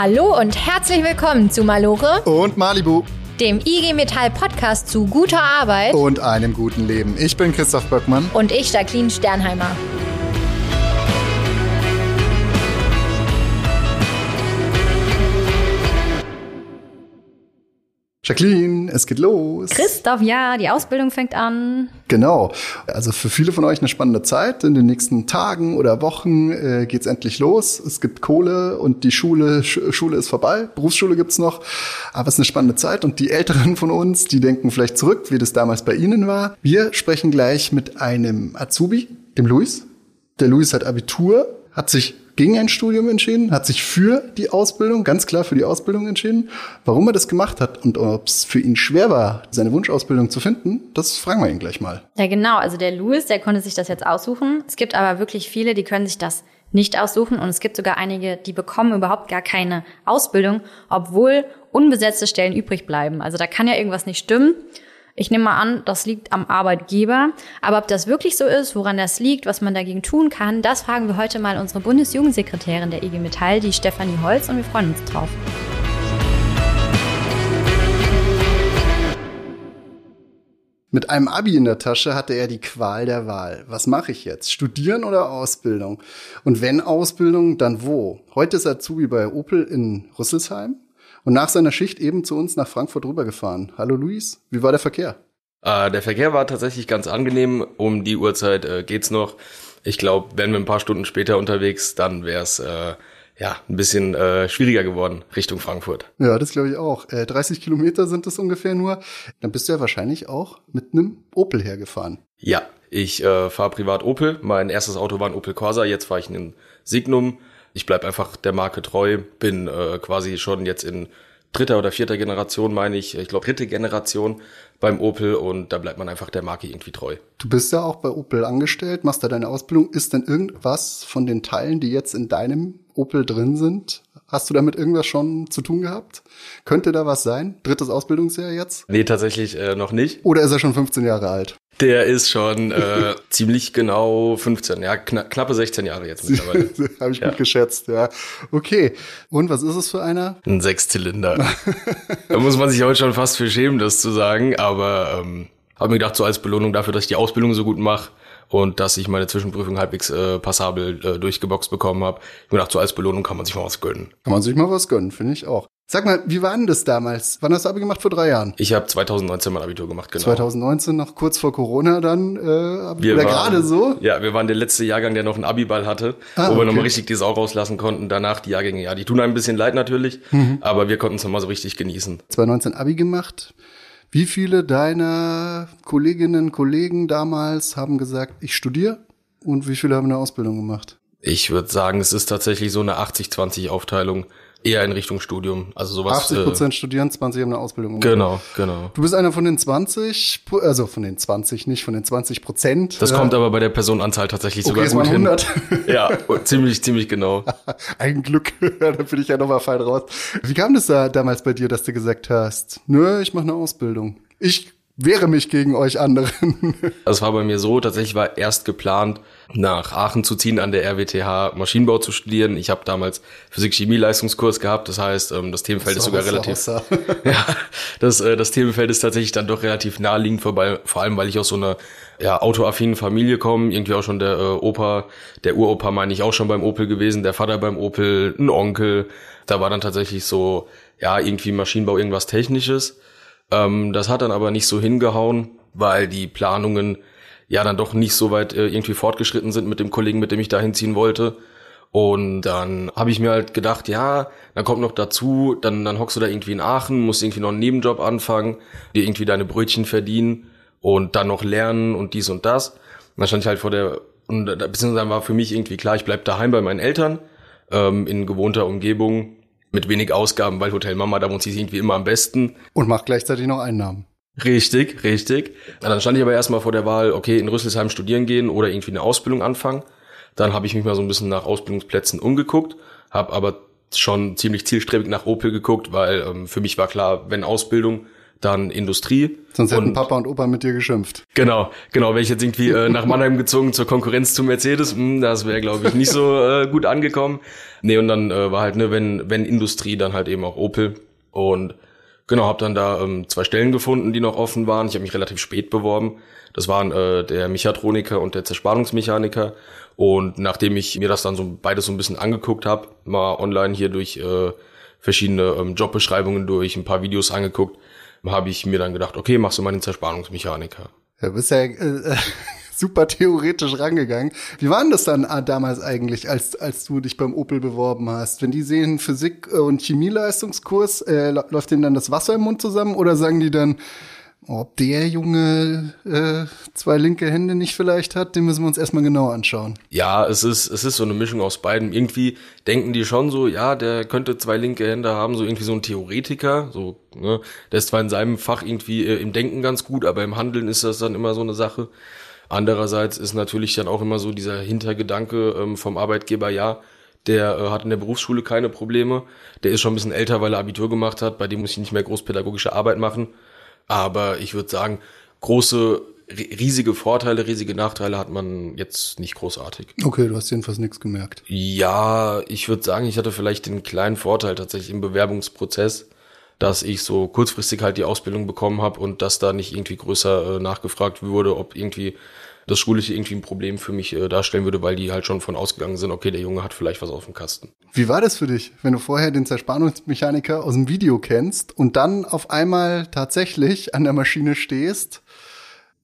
Hallo und herzlich willkommen zu Malore und Malibu, dem IG Metall Podcast zu guter Arbeit und einem guten Leben. Ich bin Christoph Böckmann und ich Jacqueline Sternheimer. Jacqueline, es geht los. Christoph, ja, die Ausbildung fängt an. Genau. Also für viele von euch eine spannende Zeit. In den nächsten Tagen oder Wochen äh, geht's endlich los. Es gibt Kohle und die Schule, Sch Schule ist vorbei. Berufsschule gibt's noch. Aber es ist eine spannende Zeit. Und die Älteren von uns, die denken vielleicht zurück, wie das damals bei Ihnen war. Wir sprechen gleich mit einem Azubi, dem Luis. Der Luis hat Abitur, hat sich gegen ein Studium entschieden, hat sich für die Ausbildung, ganz klar für die Ausbildung entschieden. Warum er das gemacht hat und ob es für ihn schwer war, seine Wunschausbildung zu finden, das fragen wir ihn gleich mal. Ja, genau. Also der Louis, der konnte sich das jetzt aussuchen. Es gibt aber wirklich viele, die können sich das nicht aussuchen und es gibt sogar einige, die bekommen überhaupt gar keine Ausbildung, obwohl unbesetzte Stellen übrig bleiben. Also da kann ja irgendwas nicht stimmen. Ich nehme mal an, das liegt am Arbeitgeber. Aber ob das wirklich so ist, woran das liegt, was man dagegen tun kann, das fragen wir heute mal unsere Bundesjugendsekretärin der IG Metall, die Stefanie Holz, und wir freuen uns drauf. Mit einem Abi in der Tasche hatte er die Qual der Wahl. Was mache ich jetzt? Studieren oder Ausbildung? Und wenn Ausbildung, dann wo? Heute ist Azubi bei Opel in Rüsselsheim und nach seiner Schicht eben zu uns nach Frankfurt rübergefahren. Hallo Luis, wie war der Verkehr? Äh, der Verkehr war tatsächlich ganz angenehm. Um die Uhrzeit äh, geht's noch. Ich glaube, wären wir ein paar Stunden später unterwegs, dann wäre es äh, ja ein bisschen äh, schwieriger geworden Richtung Frankfurt. Ja, das glaube ich auch. Äh, 30 Kilometer sind es ungefähr nur. Dann bist du ja wahrscheinlich auch mit einem Opel hergefahren. Ja, ich äh, fahre privat Opel. Mein erstes Auto war ein Opel Corsa. Jetzt fahre ich einen Signum ich bleib einfach der Marke treu, bin äh, quasi schon jetzt in dritter oder vierter Generation, meine ich, ich glaube dritte Generation beim Opel und da bleibt man einfach der Marke irgendwie treu. Du bist ja auch bei Opel angestellt, machst da deine Ausbildung. Ist denn irgendwas von den Teilen, die jetzt in deinem Opel drin sind, hast du damit irgendwas schon zu tun gehabt? Könnte da was sein? Drittes Ausbildungsjahr jetzt? Nee, tatsächlich äh, noch nicht. Oder ist er schon 15 Jahre alt? Der ist schon äh, ziemlich genau 15, ja, kna knappe 16 Jahre jetzt mittlerweile. Habe ich ja. gut geschätzt, ja. Okay. Und was ist es für einer? Ein Sechszylinder. da muss man sich heute schon fast für schämen, das zu sagen, aber ähm, habe mir gedacht, so als Belohnung dafür, dass ich die Ausbildung so gut mache und dass ich meine Zwischenprüfung halbwegs äh, passabel äh, durchgeboxt bekommen habe. Ich mir gedacht, so als Belohnung kann man sich mal was gönnen. Kann man sich mal was gönnen, finde ich auch. Sag mal, wie war denn das damals? Wann hast du Abi gemacht? Vor drei Jahren? Ich habe 2019 mein Abitur gemacht, genau. 2019, noch kurz vor Corona dann, äh, wir oder gerade so? Ja, wir waren der letzte Jahrgang, der noch einen Abiball hatte, ah, wo okay. wir nochmal richtig die Sau rauslassen konnten. Danach die Jahrgänge, ja, die tun ein bisschen leid natürlich, mhm. aber wir konnten es nochmal so richtig genießen. 2019 Abi gemacht. Wie viele deiner Kolleginnen, Kollegen damals haben gesagt, ich studiere? Und wie viele haben eine Ausbildung gemacht? Ich würde sagen, es ist tatsächlich so eine 80-20 Aufteilung. Eher in Richtung Studium. Also sowas. 80 Prozent äh, studieren, 20 haben eine Ausbildung. Genau, genau. Du bist einer von den 20, also von den 20 nicht, von den 20 Prozent. Das äh, kommt aber bei der Personenanzahl tatsächlich okay, sogar gut 100. hin. ja, ziemlich, ziemlich genau. Ein Glück, da bin ich ja nochmal fein raus. Wie kam das da damals bei dir, dass du gesagt hast, nö, ich mache eine Ausbildung? Ich wehre mich gegen euch anderen. Das war bei mir so, tatsächlich war erst geplant, nach Aachen zu ziehen, an der RWTH Maschinenbau zu studieren. Ich habe damals Physik-Chemie-Leistungskurs gehabt, das heißt, ähm, das Themenfeld ist sogar relativ. ja, das, äh, das Themenfeld ist tatsächlich dann doch relativ naheliegend vorbei, vor allem weil ich aus so einer ja, autoaffinen Familie komme, irgendwie auch schon der äh, Opa, der Uropa meine ich auch schon beim Opel gewesen, der Vater beim Opel, ein Onkel. Da war dann tatsächlich so, ja, irgendwie Maschinenbau, irgendwas Technisches. Ähm, das hat dann aber nicht so hingehauen, weil die Planungen ja dann doch nicht so weit äh, irgendwie fortgeschritten sind mit dem Kollegen, mit dem ich da hinziehen wollte. Und dann habe ich mir halt gedacht, ja, dann kommt noch dazu, dann, dann hockst du da irgendwie in Aachen, musst irgendwie noch einen Nebenjob anfangen, dir irgendwie deine Brötchen verdienen und dann noch lernen und dies und das. Und dann stand ich halt vor der, und beziehungsweise war für mich irgendwie klar, ich bleib daheim bei meinen Eltern, ähm, in gewohnter Umgebung, mit wenig Ausgaben, weil Hotel Mama, da wohnt sie irgendwie immer am besten. Und macht gleichzeitig noch Einnahmen. Richtig, richtig. dann stand ich aber erstmal vor der Wahl, okay, in Rüsselsheim studieren gehen oder irgendwie eine Ausbildung anfangen. Dann habe ich mich mal so ein bisschen nach Ausbildungsplätzen umgeguckt, habe aber schon ziemlich zielstrebig nach Opel geguckt, weil ähm, für mich war klar, wenn Ausbildung, dann Industrie. Sonst hätten Papa und Opa mit dir geschimpft. Genau, genau. Wäre ich jetzt irgendwie äh, nach Mannheim gezogen zur Konkurrenz zu Mercedes, mh, hm, das wäre, glaube ich, nicht so äh, gut angekommen. Nee, und dann äh, war halt, ne, wenn, wenn Industrie, dann halt eben auch Opel. Und genau, habe dann da ähm, zwei Stellen gefunden, die noch offen waren. Ich habe mich relativ spät beworben. Das waren äh, der Mechatroniker und der Zerspannungsmechaniker. Und nachdem ich mir das dann so beides so ein bisschen angeguckt habe, mal online hier durch äh, verschiedene ähm, Jobbeschreibungen durch, ein paar Videos angeguckt, habe ich mir dann gedacht, okay, machst du mal den Zerspannungsmechaniker. Ja, bist ja äh, super theoretisch rangegangen. Wie war denn das dann äh, damals eigentlich, als, als du dich beim Opel beworben hast? Wenn die sehen Physik- und Chemieleistungskurs, äh, läuft denen dann das Wasser im Mund zusammen oder sagen die dann, ob der Junge äh, zwei linke Hände nicht vielleicht hat, den müssen wir uns erstmal genau anschauen. Ja, es ist, es ist so eine Mischung aus beiden. Irgendwie denken die schon so, ja, der könnte zwei linke Hände haben, so irgendwie so ein Theoretiker. So, ne? Der ist zwar in seinem Fach irgendwie äh, im Denken ganz gut, aber im Handeln ist das dann immer so eine Sache. Andererseits ist natürlich dann auch immer so dieser Hintergedanke ähm, vom Arbeitgeber, ja, der äh, hat in der Berufsschule keine Probleme. Der ist schon ein bisschen älter, weil er Abitur gemacht hat. Bei dem muss ich nicht mehr großpädagogische Arbeit machen. Aber ich würde sagen, große, riesige Vorteile, riesige Nachteile hat man jetzt nicht großartig. Okay, du hast jedenfalls nichts gemerkt. Ja, ich würde sagen, ich hatte vielleicht den kleinen Vorteil tatsächlich im Bewerbungsprozess, dass ich so kurzfristig halt die Ausbildung bekommen habe und dass da nicht irgendwie größer äh, nachgefragt wurde, ob irgendwie das Schulische irgendwie ein Problem für mich äh, darstellen würde, weil die halt schon von ausgegangen sind, okay, der Junge hat vielleicht was auf dem Kasten. Wie war das für dich, wenn du vorher den Zerspannungsmechaniker aus dem Video kennst und dann auf einmal tatsächlich an der Maschine stehst?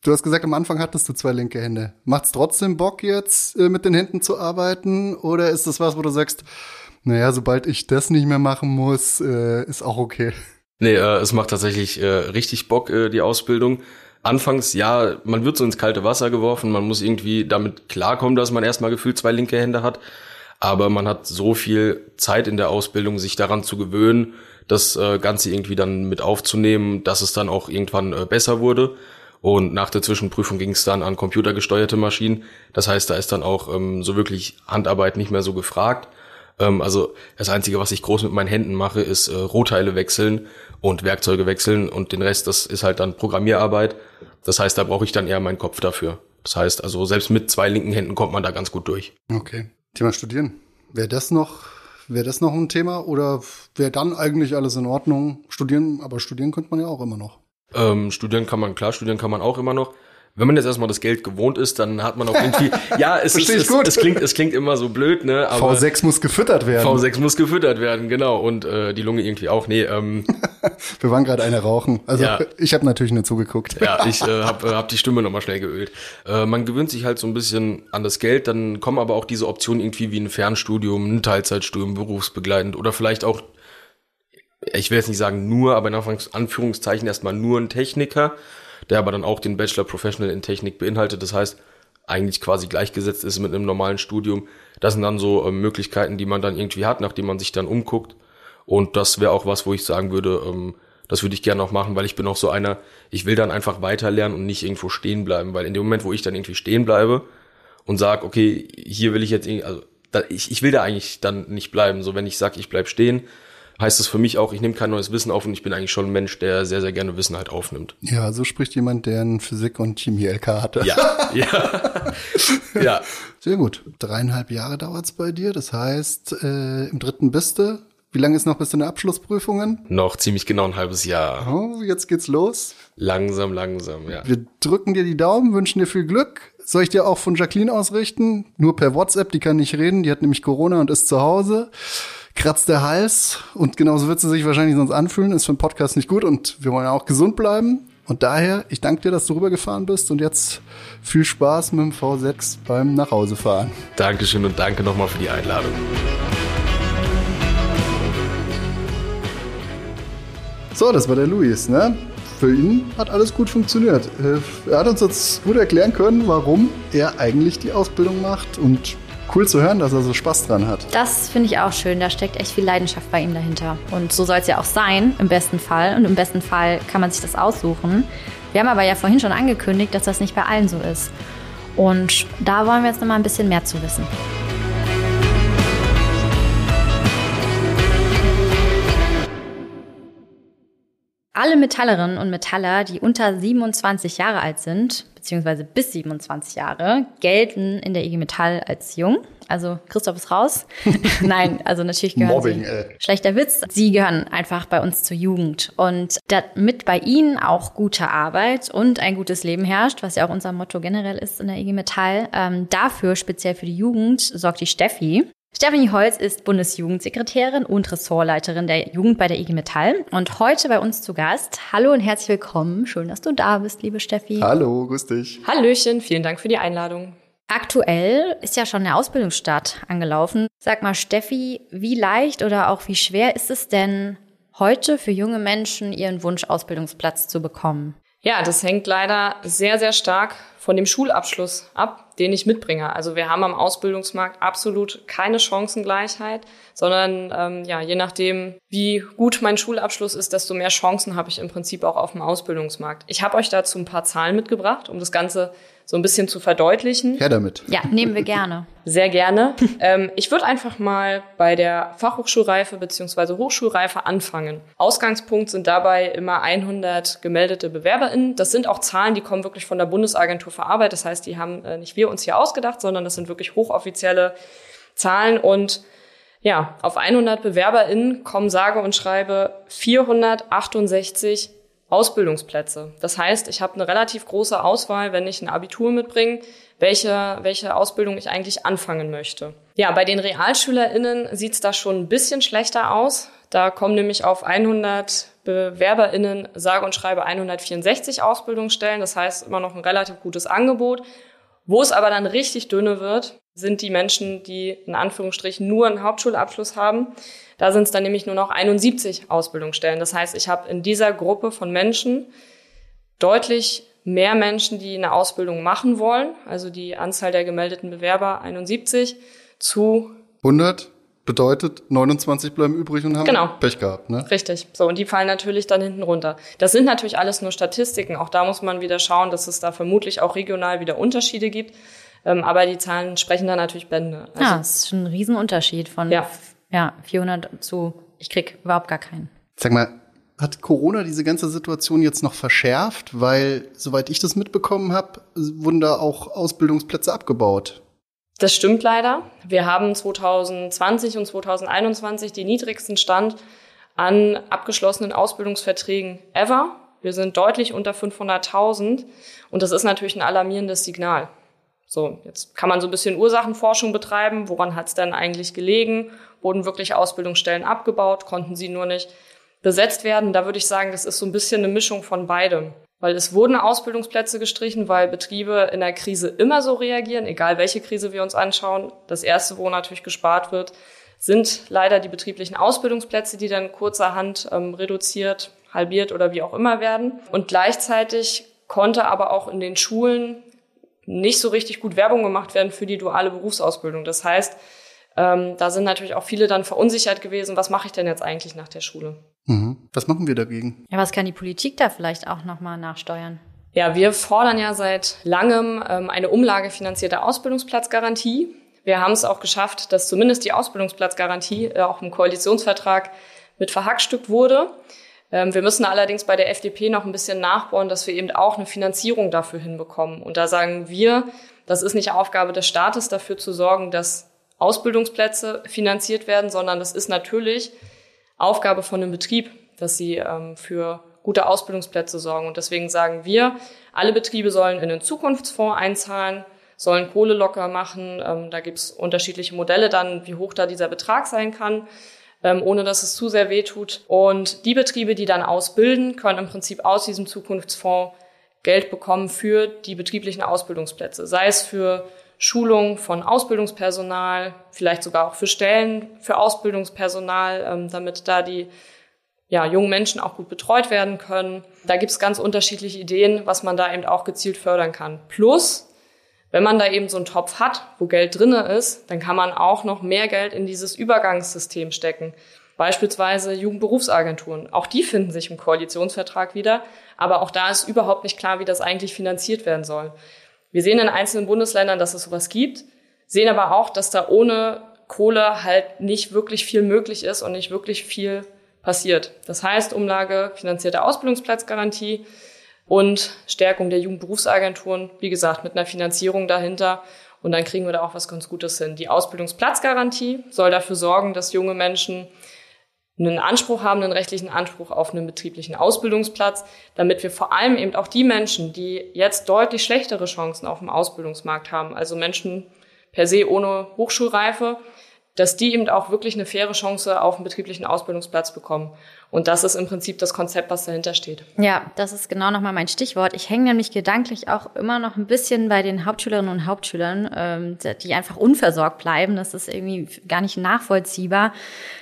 Du hast gesagt, am Anfang hattest du zwei linke Hände. Macht's trotzdem Bock jetzt, äh, mit den Händen zu arbeiten? Oder ist das was, wo du sagst, naja, sobald ich das nicht mehr machen muss, äh, ist auch okay? Nee, äh, es macht tatsächlich äh, richtig Bock, äh, die Ausbildung anfangs, ja, man wird so ins kalte Wasser geworfen, man muss irgendwie damit klarkommen, dass man erstmal gefühlt zwei linke Hände hat. Aber man hat so viel Zeit in der Ausbildung, sich daran zu gewöhnen, das äh, Ganze irgendwie dann mit aufzunehmen, dass es dann auch irgendwann äh, besser wurde. Und nach der Zwischenprüfung ging es dann an computergesteuerte Maschinen. Das heißt, da ist dann auch ähm, so wirklich Handarbeit nicht mehr so gefragt. Ähm, also das Einzige, was ich groß mit meinen Händen mache, ist äh, Rohteile wechseln und Werkzeuge wechseln und den Rest, das ist halt dann Programmierarbeit. Das heißt, da brauche ich dann eher meinen Kopf dafür. Das heißt, also selbst mit zwei linken Händen kommt man da ganz gut durch. Okay. Thema Studieren. Wäre das noch, wäre das noch ein Thema oder wäre dann eigentlich alles in Ordnung? Studieren, aber studieren könnte man ja auch immer noch. Ähm, studieren kann man, klar, studieren kann man auch immer noch wenn man jetzt erstmal das Geld gewohnt ist, dann hat man auch irgendwie, ja, es, ist, es, es, klingt, es klingt immer so blöd, ne? Aber V6 muss gefüttert werden. V6 muss gefüttert werden, genau. Und äh, die Lunge irgendwie auch. Nee, ähm, Wir waren gerade eine rauchen. Also ja. ich habe natürlich nur zugeguckt. Ja, ich äh, habe äh, hab die Stimme nochmal schnell geölt. Äh, man gewöhnt sich halt so ein bisschen an das Geld, dann kommen aber auch diese Optionen irgendwie wie ein Fernstudium, ein Teilzeitstudium, berufsbegleitend oder vielleicht auch ich will jetzt nicht sagen nur, aber in Anführungszeichen erstmal nur ein Techniker der aber dann auch den Bachelor Professional in Technik beinhaltet. Das heißt, eigentlich quasi gleichgesetzt ist mit einem normalen Studium. Das sind dann so äh, Möglichkeiten, die man dann irgendwie hat, nachdem man sich dann umguckt. Und das wäre auch was, wo ich sagen würde, ähm, das würde ich gerne auch machen, weil ich bin auch so einer, ich will dann einfach weiterlernen und nicht irgendwo stehen bleiben, weil in dem Moment, wo ich dann irgendwie stehen bleibe und sage, okay, hier will ich jetzt, also da, ich, ich will da eigentlich dann nicht bleiben. So, wenn ich sage, ich bleib stehen, heißt es für mich auch, ich nehme kein neues Wissen auf und ich bin eigentlich schon ein Mensch, der sehr, sehr gerne Wissen halt aufnimmt. Ja, so spricht jemand, der einen Physik- und Chemie-LK hatte. Ja, ja. ja. Sehr gut. Dreieinhalb Jahre dauert's bei dir. Das heißt, äh, im dritten bist du. Wie lange ist noch bis zu den Abschlussprüfungen? Noch ziemlich genau ein halbes Jahr. Oh, jetzt geht's los. Langsam, langsam, ja. Wir drücken dir die Daumen, wünschen dir viel Glück. Soll ich dir auch von Jacqueline ausrichten? Nur per WhatsApp, die kann nicht reden, die hat nämlich Corona und ist zu Hause kratzt der Hals und genauso wird sie sich wahrscheinlich sonst anfühlen, ist für einen Podcast nicht gut und wir wollen ja auch gesund bleiben. Und daher, ich danke dir, dass du rübergefahren bist und jetzt viel Spaß mit dem V6 beim Nachhausefahren. Dankeschön und danke nochmal für die Einladung. So, das war der Luis, ne? Für ihn hat alles gut funktioniert. Äh, er hat uns jetzt gut erklären können, warum er eigentlich die Ausbildung macht und cool zu hören, dass er so Spaß dran hat. Das finde ich auch schön. Da steckt echt viel Leidenschaft bei ihm dahinter. Und so soll es ja auch sein, im besten Fall. Und im besten Fall kann man sich das aussuchen. Wir haben aber ja vorhin schon angekündigt, dass das nicht bei allen so ist. Und da wollen wir jetzt noch mal ein bisschen mehr zu wissen. Alle Metallerinnen und Metaller, die unter 27 Jahre alt sind, beziehungsweise bis 27 Jahre, gelten in der IG Metall als jung. Also Christoph ist raus. Nein, also natürlich gehören Mobbing, sie. ey. Schlechter Witz. Sie gehören einfach bei uns zur Jugend. Und damit bei ihnen auch gute Arbeit und ein gutes Leben herrscht, was ja auch unser Motto generell ist in der IG Metall, ähm, dafür speziell für die Jugend sorgt die Steffi. Stephanie Holz ist Bundesjugendsekretärin und Ressortleiterin der Jugend bei der IG Metall und heute bei uns zu Gast. Hallo und herzlich willkommen. Schön, dass du da bist, liebe Steffi. Hallo, grüß dich. Hallöchen, vielen Dank für die Einladung. Aktuell ist ja schon der Ausbildungsstart angelaufen. Sag mal, Steffi, wie leicht oder auch wie schwer ist es denn heute für junge Menschen, ihren Wunsch-Ausbildungsplatz zu bekommen? Ja, das hängt leider sehr, sehr stark von dem Schulabschluss ab, den ich mitbringe. Also wir haben am Ausbildungsmarkt absolut keine Chancengleichheit, sondern ähm, ja, je nachdem, wie gut mein Schulabschluss ist, desto mehr Chancen habe ich im Prinzip auch auf dem Ausbildungsmarkt. Ich habe euch dazu ein paar Zahlen mitgebracht, um das Ganze so ein bisschen zu verdeutlichen. Her damit. Ja, nehmen wir gerne. Sehr gerne. ähm, ich würde einfach mal bei der Fachhochschulreife beziehungsweise Hochschulreife anfangen. Ausgangspunkt sind dabei immer 100 gemeldete BewerberInnen. Das sind auch Zahlen, die kommen wirklich von der Bundesagentur für Arbeit. Das heißt, die haben äh, nicht wir uns hier ausgedacht, sondern das sind wirklich hochoffizielle Zahlen und ja, auf 100 BewerberInnen kommen sage und schreibe 468 Ausbildungsplätze. Das heißt, ich habe eine relativ große Auswahl, wenn ich ein Abitur mitbringe, welche, welche Ausbildung ich eigentlich anfangen möchte. Ja, bei den RealschülerInnen sieht's da schon ein bisschen schlechter aus. Da kommen nämlich auf 100 BewerberInnen sage und schreibe 164 Ausbildungsstellen. Das heißt, immer noch ein relativ gutes Angebot. Wo es aber dann richtig dünne wird, sind die Menschen, die in Anführungsstrichen nur einen Hauptschulabschluss haben. Da sind es dann nämlich nur noch 71 Ausbildungsstellen. Das heißt, ich habe in dieser Gruppe von Menschen deutlich mehr Menschen, die eine Ausbildung machen wollen, also die Anzahl der gemeldeten Bewerber 71 zu 100 bedeutet 29 bleiben übrig und haben Genau. Pech gehabt, ne? Richtig. So, und die fallen natürlich dann hinten runter. Das sind natürlich alles nur Statistiken. Auch da muss man wieder schauen, dass es da vermutlich auch regional wieder Unterschiede gibt. Ähm, aber die Zahlen sprechen da natürlich Bände. Also, Ja, das ist schon ein Riesenunterschied von Ja. ja, 400 zu, ich krieg überhaupt gar keinen. Sag mal, hat Corona diese ganze Situation jetzt noch verschärft? Weil, soweit ich das mitbekommen habe, wurden da auch Ausbildungsplätze abgebaut. Das stimmt leider. Wir haben 2020 und 2021 den niedrigsten Stand an abgeschlossenen Ausbildungsverträgen ever. Wir sind deutlich unter 500.000 und das ist natürlich ein alarmierendes Signal. So, jetzt kann man so ein bisschen Ursachenforschung betreiben. Woran hat es denn eigentlich gelegen? Wurden wirklich Ausbildungsstellen abgebaut? Konnten sie nur nicht besetzt werden? Da würde ich sagen, das ist so ein bisschen eine Mischung von beidem. Weil es wurden Ausbildungsplätze gestrichen, weil Betriebe in der Krise immer so reagieren, egal welche Krise wir uns anschauen. Das erste, wo natürlich gespart wird, sind leider die betrieblichen Ausbildungsplätze, die dann kurzerhand ähm, reduziert, halbiert oder wie auch immer werden. Und gleichzeitig konnte aber auch in den Schulen nicht so richtig gut Werbung gemacht werden für die duale Berufsausbildung. Das heißt, ähm, da sind natürlich auch viele dann verunsichert gewesen, was mache ich denn jetzt eigentlich nach der Schule? Mhm. Was machen wir dagegen? Ja, was kann die Politik da vielleicht auch nochmal nachsteuern? Ja, wir fordern ja seit langem ähm, eine umlagefinanzierte Ausbildungsplatzgarantie. Wir haben es auch geschafft, dass zumindest die Ausbildungsplatzgarantie äh, auch im Koalitionsvertrag mit verhackstückt wurde. Ähm, wir müssen allerdings bei der FDP noch ein bisschen nachbauen, dass wir eben auch eine Finanzierung dafür hinbekommen. Und da sagen wir, das ist nicht Aufgabe des Staates, dafür zu sorgen, dass Ausbildungsplätze finanziert werden, sondern das ist natürlich Aufgabe von einem Betrieb, dass sie ähm, für gute Ausbildungsplätze sorgen. Und deswegen sagen wir, alle Betriebe sollen in den Zukunftsfonds einzahlen, sollen Kohle locker machen. Ähm, da gibt's unterschiedliche Modelle dann, wie hoch da dieser Betrag sein kann, ähm, ohne dass es zu sehr wehtut. Und die Betriebe, die dann ausbilden, können im Prinzip aus diesem Zukunftsfonds Geld bekommen für die betrieblichen Ausbildungsplätze, sei es für Schulung von Ausbildungspersonal, vielleicht sogar auch für Stellen für Ausbildungspersonal, ähm, damit da die ja, jungen Menschen auch gut betreut werden können. Da gibt's ganz unterschiedliche Ideen, was man da eben auch gezielt fördern kann. Plus, wenn man da eben so einen Topf hat, wo Geld drinne ist, dann kann man auch noch mehr Geld in dieses Übergangssystem stecken. Beispielsweise Jugendberufsagenturen. Auch die finden sich im Koalitionsvertrag wieder. Aber auch da ist überhaupt nicht klar, wie das eigentlich finanziert werden soll. Wir sehen in einzelnen Bundesländern, dass es sowas gibt, sehen aber auch, dass da ohne Kohle halt nicht wirklich viel möglich ist und nicht wirklich viel passiert. Das heißt, Umlage finanzierte Ausbildungsplatzgarantie und Stärkung der Jugendberufsagenturen, wie gesagt, mit einer Finanzierung dahinter. Und dann kriegen wir da auch was ganz Gutes hin. Die Ausbildungsplatzgarantie soll dafür sorgen, dass junge Menschen einen Anspruch haben, einen rechtlichen Anspruch auf einen betrieblichen Ausbildungsplatz, damit wir vor allem eben auch die Menschen, die jetzt deutlich schlechtere Chancen auf dem Ausbildungsmarkt haben, also Menschen per se ohne Hochschulreife, dass die eben auch wirklich eine faire Chance auf einen betrieblichen Ausbildungsplatz bekommen. Und das ist im Prinzip das Konzept, was dahinter steht. Ja, das ist genau nochmal mein Stichwort. Ich hänge nämlich gedanklich auch immer noch ein bisschen bei den Hauptschülerinnen und Hauptschülern, ähm, die einfach unversorgt bleiben. Das ist irgendwie gar nicht nachvollziehbar.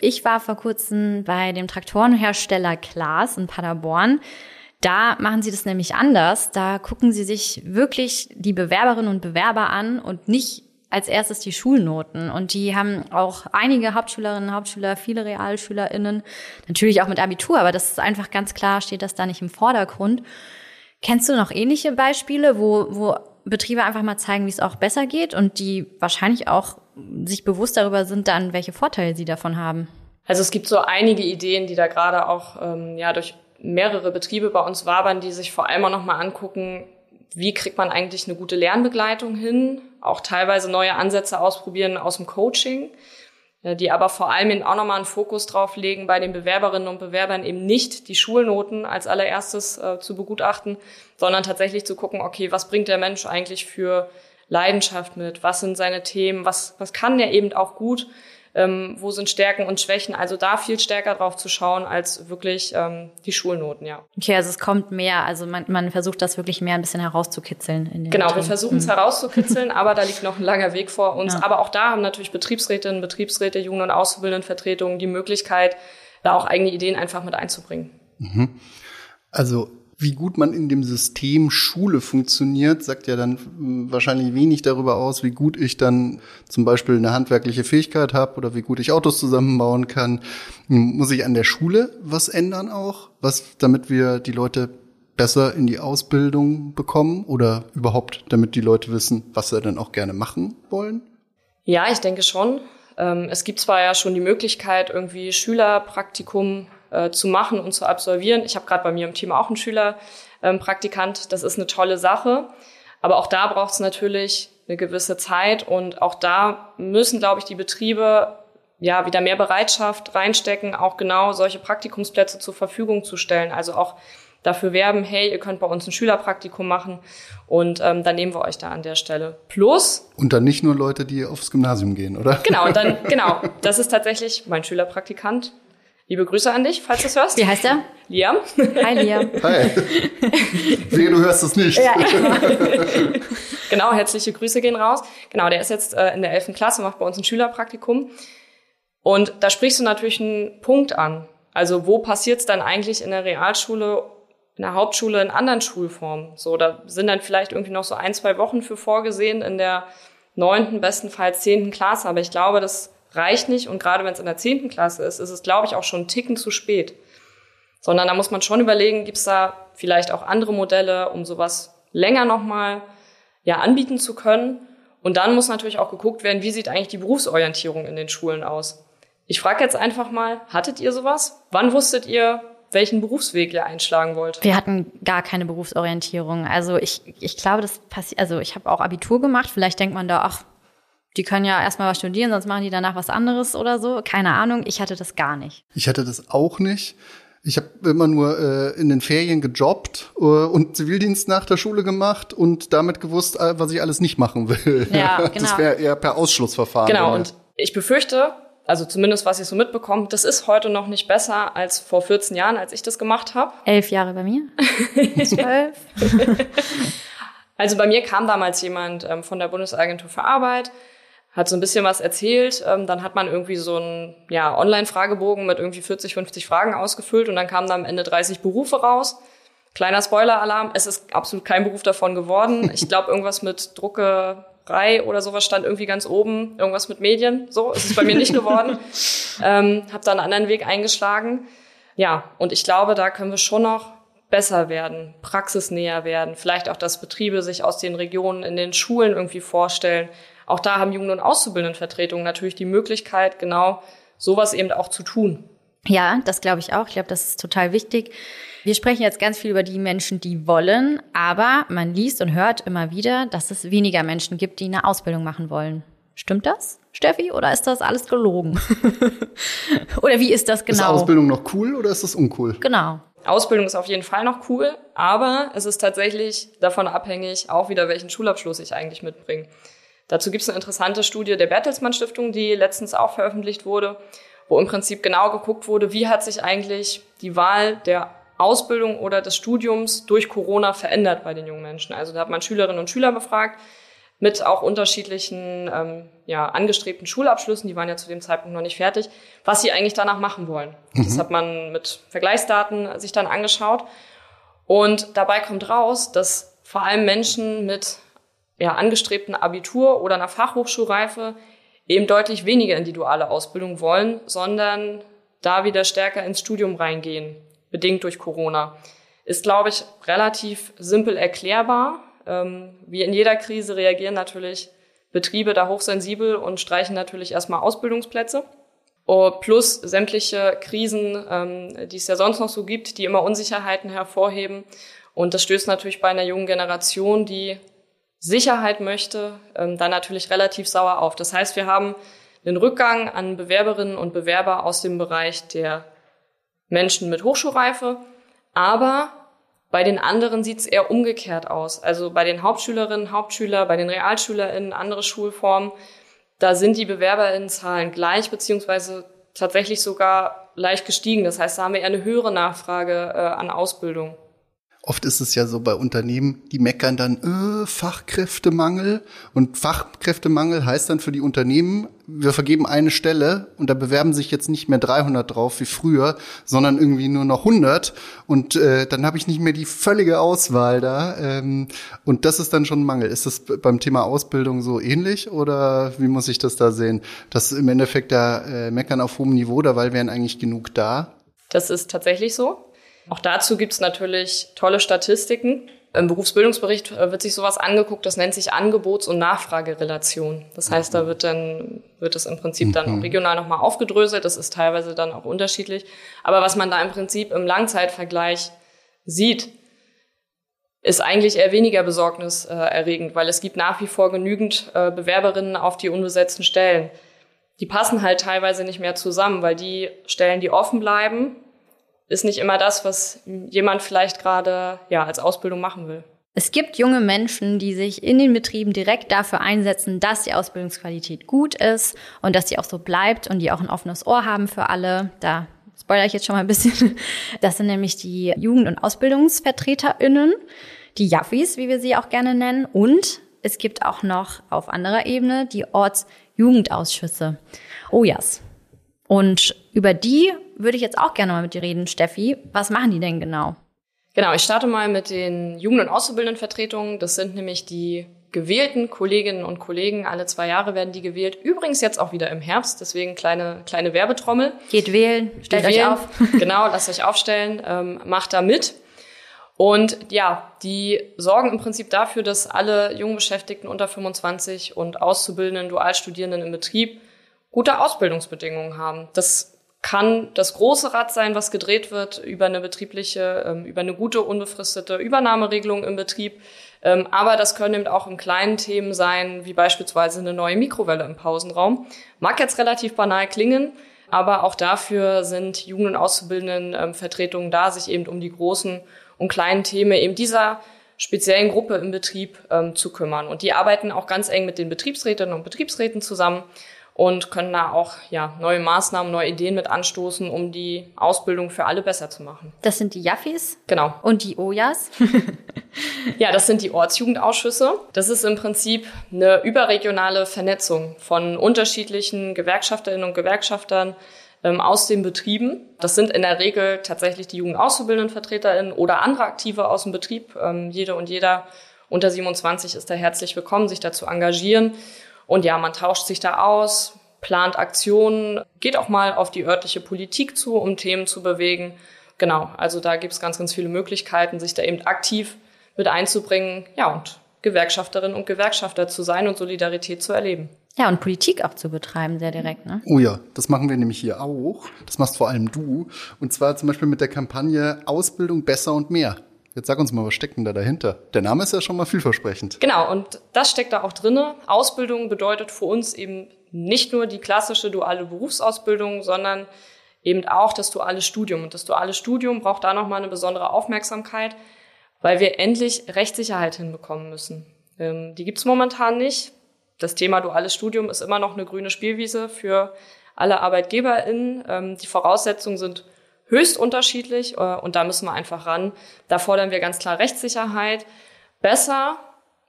Ich war vor kurzem bei dem Traktorenhersteller Klaas in Paderborn. Da machen sie das nämlich anders. Da gucken sie sich wirklich die Bewerberinnen und Bewerber an und nicht als erstes die Schulnoten. Und die haben auch einige Hauptschülerinnen, Hauptschüler, viele RealschülerInnen, natürlich auch mit Abitur, aber das ist einfach ganz klar, steht das da nicht im Vordergrund. Kennst du noch ähnliche Beispiele, wo, wo Betriebe einfach mal zeigen, wie es auch besser geht und die wahrscheinlich auch sich bewusst darüber sind, dann welche Vorteile sie davon haben? Also es gibt so einige Ideen, die da gerade auch ähm, ja durch mehrere Betriebe bei uns wabern, die sich vor allem auch nochmal angucken, wie kriegt man eigentlich eine gute Lernbegleitung hin, auch teilweise neue Ansätze ausprobieren aus dem Coaching, äh, die aber vor allem auch nochmal einen Fokus drauf legen, bei den Bewerberinnen und Bewerbern eben nicht die Schulnoten als allererstes äh, zu begutachten, sondern tatsächlich zu gucken, okay, was bringt der Mensch eigentlich für Leidenschaft mit, was sind seine Themen, was, was kann der eben auch gut ähm, wo sind Stärken und Schwächen. Also da viel stärker drauf zu schauen als wirklich ähm, die Schulnoten, ja. Okay, also es kommt mehr, also man, man versucht das wirklich mehr ein bisschen herauszukitzeln. In den genau, Betrieben. wir versuchen es mhm. herauszukitzeln, aber da liegt noch ein langer Weg vor uns. Ja. Aber auch da haben natürlich Betriebsrätinnen, Betriebsräte, Jugend- und Auszubildendenvertretungen die Möglichkeit, da auch eigene Ideen einfach mit einzubringen. Mhm. Also wie gut man in dem System Schule funktioniert, sagt ja dann hm, wahrscheinlich wenig darüber aus, wie gut ich dann zum Beispiel eine handwerkliche Fähigkeit habe oder wie gut ich Autos zusammenbauen kann. Hm, muss ich an der Schule was ändern auch, was, damit wir die Leute besser in die Ausbildung bekommen oder überhaupt, damit die Leute wissen, was sie dann auch gerne machen wollen? Ja, ich denke schon. Ähm, es gibt zwar ja schon die Möglichkeit, irgendwie Schülerpraktikum äh, zu machen und zu absolvieren. Ich habe gerade bei mir im Team auch einen Schülerpraktikant. Ähm, das ist eine tolle Sache. Aber auch da braucht es natürlich eine gewisse Zeit und auch da müssen, glaube ich, die Betriebe ja wieder mehr Bereitschaft reinstecken, auch genau solche Praktikumsplätze zur Verfügung zu stellen. Also auch dafür werben, hey, ihr könnt bei uns ein Schülerpraktikum machen und ähm, dann nehmen wir euch da an der Stelle. Plus. Und dann nicht nur Leute, die aufs Gymnasium gehen, oder? Genau, und dann, genau, das ist tatsächlich mein Schülerpraktikant. Liebe Grüße an dich, falls du es hörst. Wie heißt er? Liam. Hi, Liam. Hi. Wehe, du hörst es nicht. Ja, genau, herzliche Grüße gehen raus. Genau, der ist jetzt äh, in der 11. Klasse, macht bei uns ein Schülerpraktikum. Und da sprichst du natürlich einen Punkt an. Also wo passiert es dann eigentlich in der Realschule, in der Hauptschule, in anderen Schulformen? So, da sind dann vielleicht irgendwie noch so ein, zwei Wochen für vorgesehen in der neunten, bestenfalls zehnten Klasse. Aber ich glaube, das reicht nicht. Und gerade wenn es in der zehnten Klasse ist, ist es, glaube ich, auch schon einen Ticken zu spät. Sondern da muss man schon überlegen, gibt es da vielleicht auch andere Modelle, um sowas länger nochmal ja, anbieten zu können. Und dann muss natürlich auch geguckt werden, wie sieht eigentlich die Berufsorientierung in den Schulen aus. Ich frage jetzt einfach mal, hattet ihr sowas? Wann wusstet ihr, welchen Berufsweg ihr einschlagen wollt? Wir hatten gar keine Berufsorientierung. Also ich, ich glaube, das passiert, also ich habe auch Abitur gemacht. Vielleicht denkt man da, ach, die können ja erstmal was studieren, sonst machen die danach was anderes oder so. Keine Ahnung. Ich hatte das gar nicht. Ich hatte das auch nicht. Ich habe immer nur äh, in den Ferien gejobbt äh, und Zivildienst nach der Schule gemacht und damit gewusst, äh, was ich alles nicht machen will. Ja, genau. Das wäre eher per Ausschlussverfahren. Genau, und ich befürchte, also zumindest was ich so mitbekomme, das ist heute noch nicht besser als vor 14 Jahren, als ich das gemacht habe. Elf Jahre bei mir. Zwölf. also bei mir kam damals jemand ähm, von der Bundesagentur für Arbeit, hat so ein bisschen was erzählt. Ähm, dann hat man irgendwie so einen ja, Online-Fragebogen mit irgendwie 40, 50 Fragen ausgefüllt und dann kamen da am Ende 30 Berufe raus. Kleiner Spoiler-Alarm, es ist absolut kein Beruf davon geworden. Ich glaube, irgendwas mit Druckerei oder sowas stand irgendwie ganz oben. Irgendwas mit Medien. So ist es bei mir nicht geworden. ähm, habe da einen anderen Weg eingeschlagen. Ja, und ich glaube, da können wir schon noch besser werden, praxisnäher werden. Vielleicht auch, dass Betriebe sich aus den Regionen in den Schulen irgendwie vorstellen auch da haben Jugend- und Auszubildendenvertretungen natürlich die Möglichkeit, genau sowas eben auch zu tun. Ja, das glaube ich auch. Ich glaube, das ist total wichtig. Wir sprechen jetzt ganz viel über die Menschen, die wollen, aber man liest und hört immer wieder, dass es weniger Menschen gibt, die eine Ausbildung machen wollen. Stimmt das, Steffi, oder ist das alles gelogen? oder wie ist das genau? Ist Ausbildung noch cool oder ist das uncool? Genau. Ausbildung ist auf jeden Fall noch cool, aber es ist tatsächlich davon abhängig, auch wieder welchen Schulabschluss ich eigentlich mitbringe. Dazu gibt es eine interessante Studie der Bertelsmann Stiftung, die letztens auch veröffentlicht wurde, wo im Prinzip genau geguckt wurde, wie hat sich eigentlich die Wahl der Ausbildung oder des Studiums durch Corona verändert bei den jungen Menschen. Also da hat man Schülerinnen und Schüler befragt mit auch unterschiedlichen ähm, ja, angestrebten Schulabschlüssen, die waren ja zu dem Zeitpunkt noch nicht fertig, was sie eigentlich danach machen wollen. Mhm. Das hat man mit Vergleichsdaten sich dann angeschaut. Und dabei kommt raus, dass vor allem Menschen mit ja, angestrebten Abitur oder einer Fachhochschulreife eben deutlich weniger in die duale Ausbildung wollen, sondern da wieder stärker ins Studium reingehen, bedingt durch Corona. Ist, glaube ich, relativ simpel erklärbar. Ähm, wie in jeder Krise reagieren natürlich Betriebe da hochsensibel und streichen natürlich erstmal Ausbildungsplätze. Oh, plus sämtliche Krisen, ähm, die es ja sonst noch so gibt, die immer Unsicherheiten hervorheben. Und das stößt natürlich bei einer jungen Generation, die Sicherheit möchte, ähm, dann natürlich relativ sauer auf. Das heißt, wir haben einen Rückgang an Bewerberinnen und Bewerber aus dem Bereich der Menschen mit Hochschulreife, aber bei den anderen sieht es eher umgekehrt aus. Also bei den Hauptschülerinnen, Hauptschüler, bei den RealschülerInnen, andere Schulformen, da sind die BewerberInnenzahlen gleich, beziehungsweise tatsächlich sogar leicht gestiegen. Das heißt, da haben wir eher eine höhere Nachfrage äh, an Ausbildung. Oft ist es ja so bei Unternehmen, die meckern dann äh, Fachkräftemangel und Fachkräftemangel heißt dann für die Unternehmen, wir vergeben eine Stelle und da bewerben sich jetzt nicht mehr 300 drauf wie früher, sondern irgendwie nur noch 100 und äh, dann habe ich nicht mehr die völlige Auswahl da ähm, und das ist dann schon ein Mangel. Ist das beim Thema Ausbildung so ähnlich oder wie muss ich das da sehen? Das im Endeffekt da äh, meckern auf hohem Niveau, da weil wären eigentlich genug da. Das ist tatsächlich so. Auch dazu gibt es natürlich tolle Statistiken. Im Berufsbildungsbericht äh, wird sich sowas angeguckt, das nennt sich Angebots- und Nachfragerelation. Das heißt, da wird dann, wird es im Prinzip dann mhm. regional nochmal aufgedröselt. Das ist teilweise dann auch unterschiedlich. Aber was man da im Prinzip im Langzeitvergleich sieht, ist eigentlich eher weniger besorgniserregend, weil es gibt nach wie vor genügend äh, Bewerberinnen auf die unbesetzten Stellen. Die passen halt teilweise nicht mehr zusammen, weil die Stellen, die offen bleiben, ist nicht immer das, was jemand vielleicht gerade ja als Ausbildung machen will. Es gibt junge Menschen, die sich in den Betrieben direkt dafür einsetzen, dass die Ausbildungsqualität gut ist und dass sie auch so bleibt und die auch ein offenes Ohr haben für alle. Da spoilere ich jetzt schon mal ein bisschen. Das sind nämlich die Jugend- und AusbildungsvertreterInnen, die Jaffis, wie wir sie auch gerne nennen. Und es gibt auch noch auf anderer Ebene die Ortsjugendausschüsse. Oh yes. Und über die würde ich jetzt auch gerne mal mit dir reden, Steffi. Was machen die denn genau? Genau, ich starte mal mit den Jugend- und Auszubildendenvertretungen. Das sind nämlich die gewählten Kolleginnen und Kollegen. Alle zwei Jahre werden die gewählt. Übrigens jetzt auch wieder im Herbst, deswegen kleine, kleine Werbetrommel. Geht wählen, stellt Geht euch wählen. auf. genau, lasst euch aufstellen, ähm, macht da mit. Und ja, die sorgen im Prinzip dafür, dass alle jungen Beschäftigten unter 25 und Auszubildenden, Dualstudierenden im Betrieb gute Ausbildungsbedingungen haben. Das kann das große Rad sein, was gedreht wird über eine betriebliche, ähm, über eine gute unbefristete Übernahmeregelung im Betrieb. Ähm, aber das können eben auch im kleinen Themen sein, wie beispielsweise eine neue Mikrowelle im Pausenraum. Mag jetzt relativ banal klingen, aber auch dafür sind Jugend- und Auszubildenden ähm, Vertretungen da, sich eben um die großen und kleinen Themen eben dieser speziellen Gruppe im Betrieb ähm, zu kümmern. Und die arbeiten auch ganz eng mit den Betriebsrätinnen und Betriebsräten zusammen und können da auch ja, neue Maßnahmen, neue Ideen mit anstoßen, um die Ausbildung für alle besser zu machen. Das sind die Jaffis? Genau. Und die Ojas? ja, das sind die Ortsjugendausschüsse. Das ist im Prinzip eine überregionale Vernetzung von unterschiedlichen Gewerkschafterinnen und Gewerkschaftern ähm, aus den Betrieben. Das sind in der Regel tatsächlich die Jugendauszubildendenvertreterinnen oder andere Aktive aus dem Betrieb. Ähm, jede und jeder unter 27 ist da herzlich willkommen, sich da zu engagieren. Und ja, man tauscht sich da aus, plant Aktionen, geht auch mal auf die örtliche Politik zu, um Themen zu bewegen. Genau, also da gibt es ganz, ganz viele Möglichkeiten, sich da eben aktiv mit einzubringen. Ja, und Gewerkschafterinnen und Gewerkschafter zu sein und Solidarität zu erleben. Ja, und Politik auch zu betreiben, sehr direkt. Ne? Oh ja, das machen wir nämlich hier auch. Das machst vor allem du. Und zwar zum Beispiel mit der Kampagne Ausbildung besser und mehr. Jetzt sag uns mal, was steckt denn da dahinter? Der Name ist ja schon mal vielversprechend. Genau, und das steckt da auch drinne. Ausbildung bedeutet für uns eben nicht nur die klassische duale Berufsausbildung, sondern eben auch das duale Studium. Und das duale Studium braucht da nochmal eine besondere Aufmerksamkeit, weil wir endlich Rechtssicherheit hinbekommen müssen. Ähm, die gibt's momentan nicht. Das Thema duales Studium ist immer noch eine grüne Spielwiese für alle ArbeitgeberInnen. Ähm, die Voraussetzungen sind höchst unterschiedlich äh, und da müssen wir einfach ran. Da fordern wir ganz klar Rechtssicherheit. Besser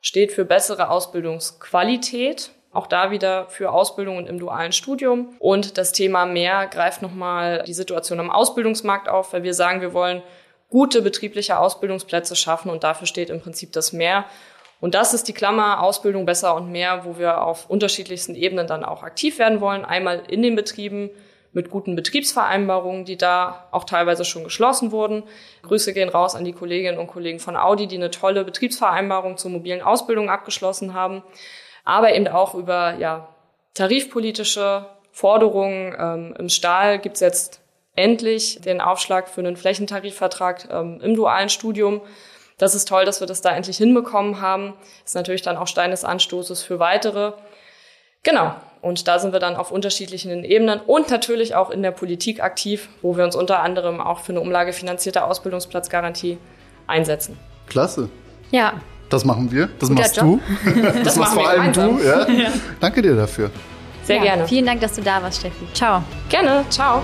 steht für bessere Ausbildungsqualität. Auch da wieder für Ausbildungen im dualen Studium. Und das Thema mehr greift nochmal die Situation am Ausbildungsmarkt auf, weil wir sagen, wir wollen gute betriebliche Ausbildungsplätze schaffen und dafür steht im Prinzip das Mehr. Und das ist die Klammer Ausbildung besser und mehr, wo wir auf unterschiedlichsten Ebenen dann auch aktiv werden wollen. Einmal in den Betrieben mit guten Betriebsvereinbarungen, die da auch teilweise schon geschlossen wurden. Grüße gehen raus an die Kolleginnen und Kollegen von Audi, die eine tolle Betriebsvereinbarung zur mobilen Ausbildung abgeschlossen haben. Aber eben auch über ja, tarifpolitische Forderungen. Ähm, Im Stahl gibt's jetzt endlich den Aufschlag für einen Flächentarifvertrag ähm, im dualen Studium. Das ist toll, dass wir das da endlich hinbekommen haben. Ist natürlich dann auch Stein des Anstoßes für weitere. Genau. Und da sind wir dann auf unterschiedlichen Ebenen und natürlich auch in der Politik aktiv, wo wir uns unter anderem auch für eine umlagefinanzierte Ausbildungsplatzgarantie einsetzen. Klasse. Ja. Das machen wir. Das Guter machst Job. du. Das, das machst vor allem du. Ja? ja. Danke dir dafür. Sehr ja, gerne. Vielen Dank, dass du da warst, Steffi. Ciao. Gerne. Ciao.